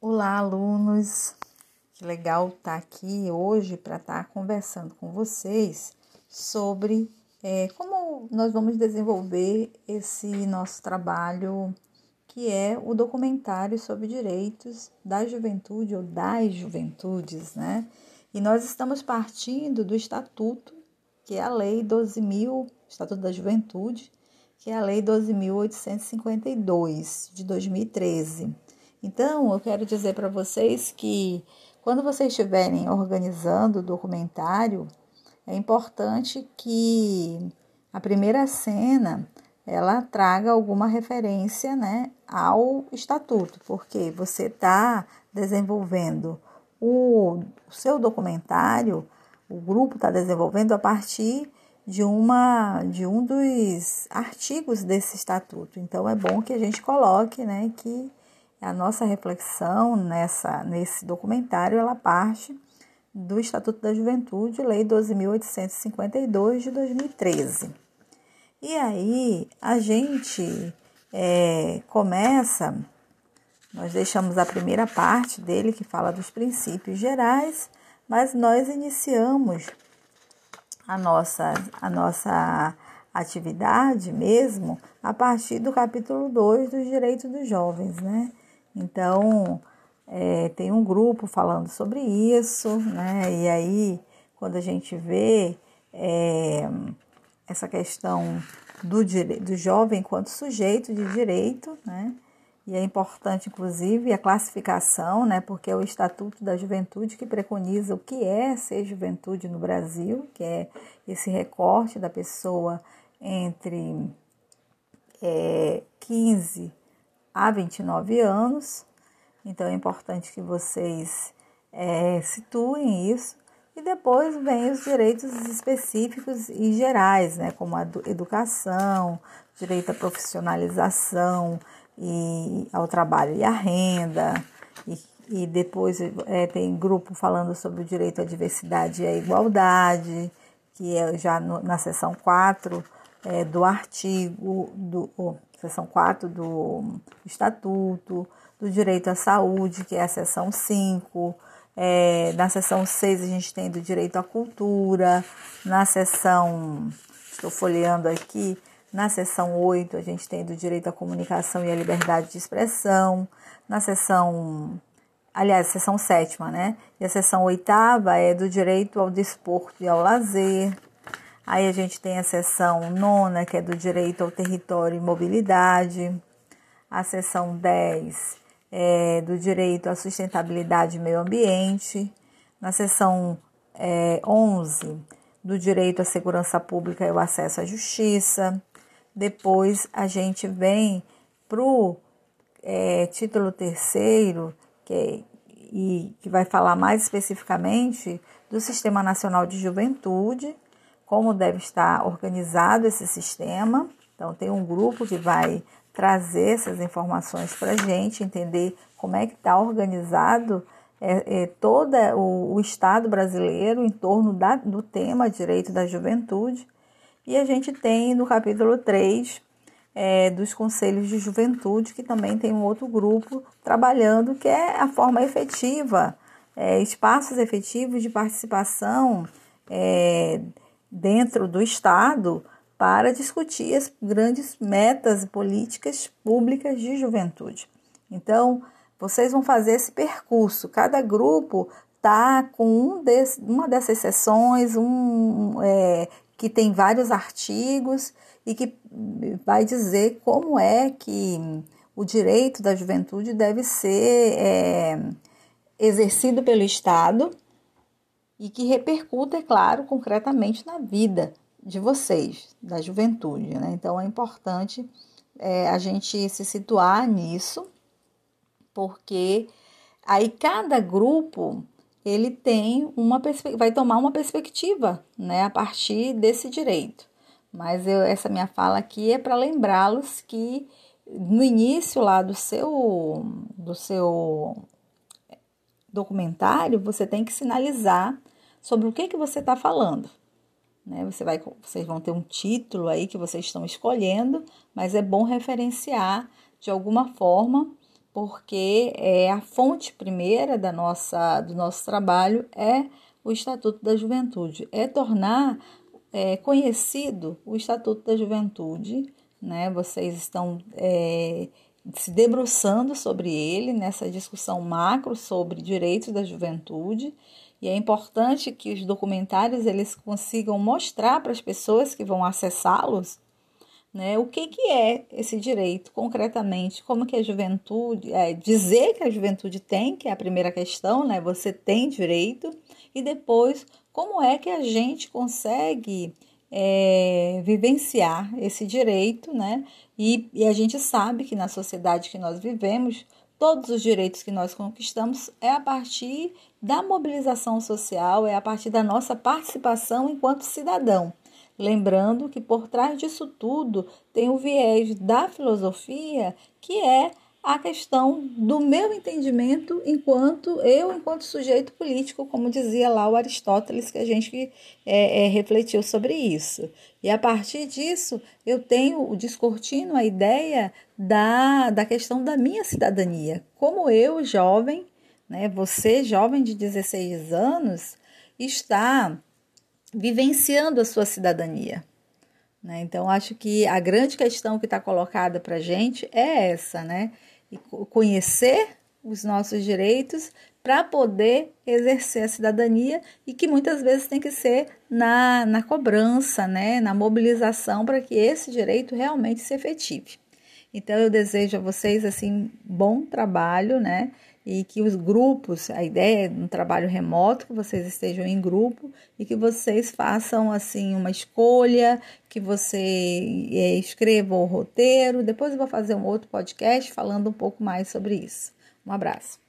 Olá, alunos! Que legal estar aqui hoje para estar conversando com vocês sobre é, como nós vamos desenvolver esse nosso trabalho, que é o documentário sobre direitos da juventude ou das juventudes, né? E nós estamos partindo do Estatuto, que é a Lei 12.000, Estatuto da Juventude, que é a Lei 12.852 de 2013 então, eu quero dizer para vocês que quando vocês estiverem organizando o documentário, é importante que a primeira cena ela traga alguma referência né, ao estatuto, porque você está desenvolvendo o, seu documentário, o grupo está desenvolvendo a partir de uma de um dos artigos desse estatuto. Então é bom que a gente coloque, né, que a nossa reflexão nessa, nesse documentário ela parte do Estatuto da Juventude, Lei 12.852 de 2013. E aí a gente é, começa, nós deixamos a primeira parte dele que fala dos princípios gerais, mas nós iniciamos a nossa, a nossa atividade mesmo a partir do capítulo 2 dos direitos dos jovens, né? Então, é, tem um grupo falando sobre isso, né? E aí, quando a gente vê é, essa questão do, do jovem enquanto sujeito de direito, né? E é importante, inclusive, a classificação, né? Porque é o Estatuto da Juventude que preconiza o que é ser juventude no Brasil, que é esse recorte da pessoa entre é, 15 a 29 anos. Então é importante que vocês é, situem isso. E depois vem os direitos específicos e gerais, né, como a educação, direito à profissionalização e ao trabalho e à renda. E, e depois é, tem grupo falando sobre o direito à diversidade e à igualdade, que é já no, na seção 4 é, do artigo, do, seção 4 do Estatuto, do Direito à Saúde, que é a seção 5. É, na seção 6 a gente tem do Direito à Cultura. Na seção, estou folheando aqui, na seção 8 a gente tem do Direito à Comunicação e à Liberdade de Expressão. Na seção, aliás, seção sétima, né? E a seção oitava é do Direito ao Desporto e ao Lazer. Aí a gente tem a seção nona, que é do direito ao território e mobilidade. A seção 10 é do direito à sustentabilidade e meio ambiente. Na seção é, 11, do direito à segurança pública e o acesso à justiça. Depois a gente vem para o é, título terceiro, que, é, e, que vai falar mais especificamente do Sistema Nacional de Juventude como deve estar organizado esse sistema. Então, tem um grupo que vai trazer essas informações para a gente, entender como é que está organizado é, é, todo o, o, Estado brasileiro em torno da, do tema direito da juventude. E a gente tem no capítulo 3 é, dos conselhos de juventude, que também tem um outro grupo trabalhando, que é a forma efetiva, é, espaços efetivos de participação é, dentro do Estado para discutir as grandes metas e políticas públicas de juventude. Então, vocês vão fazer esse percurso. Cada grupo está com um desse, uma dessas sessões, um, é, que tem vários artigos e que vai dizer como é que o direito da juventude deve ser é, exercido pelo Estado e que repercuta, é claro, concretamente na vida de vocês, da juventude. Né? Então é importante é, a gente se situar nisso, porque aí cada grupo ele tem uma vai tomar uma perspectiva né, a partir desse direito. Mas eu, essa minha fala aqui é para lembrá-los que no início lá do seu, do seu documentário, você tem que sinalizar sobre o que, que você está falando. Né? Você vai, vocês vão ter um título aí que vocês estão escolhendo, mas é bom referenciar de alguma forma porque é a fonte primeira da nossa, do nosso trabalho é o Estatuto da Juventude, é tornar é, conhecido o Estatuto da Juventude, né? Vocês estão é, se debruçando sobre ele nessa discussão macro sobre direitos da juventude. E é importante que os documentários eles consigam mostrar para as pessoas que vão acessá-los né, o que, que é esse direito concretamente, como que a juventude, é, dizer que a juventude tem, que é a primeira questão, né, você tem direito, e depois como é que a gente consegue é, vivenciar esse direito, né? E, e a gente sabe que na sociedade que nós vivemos, todos os direitos que nós conquistamos é a partir da mobilização social, é a partir da nossa participação enquanto cidadão. Lembrando que por trás disso tudo tem o viés da filosofia, que é a questão do meu entendimento enquanto eu, enquanto sujeito político, como dizia lá o Aristóteles, que a gente é, é, refletiu sobre isso. E a partir disso, eu tenho discutindo a ideia da, da questão da minha cidadania. Como eu, jovem, né, você, jovem de 16 anos, está vivenciando a sua cidadania. Né? Então, acho que a grande questão que está colocada para a gente é essa, né? E conhecer os nossos direitos para poder exercer a cidadania e que muitas vezes tem que ser na, na cobrança, né? na mobilização para que esse direito realmente se efetive. Então eu desejo a vocês assim bom trabalho, né? E que os grupos, a ideia é um trabalho remoto, que vocês estejam em grupo e que vocês façam assim uma escolha, que você é, escreva o roteiro. Depois eu vou fazer um outro podcast falando um pouco mais sobre isso. Um abraço.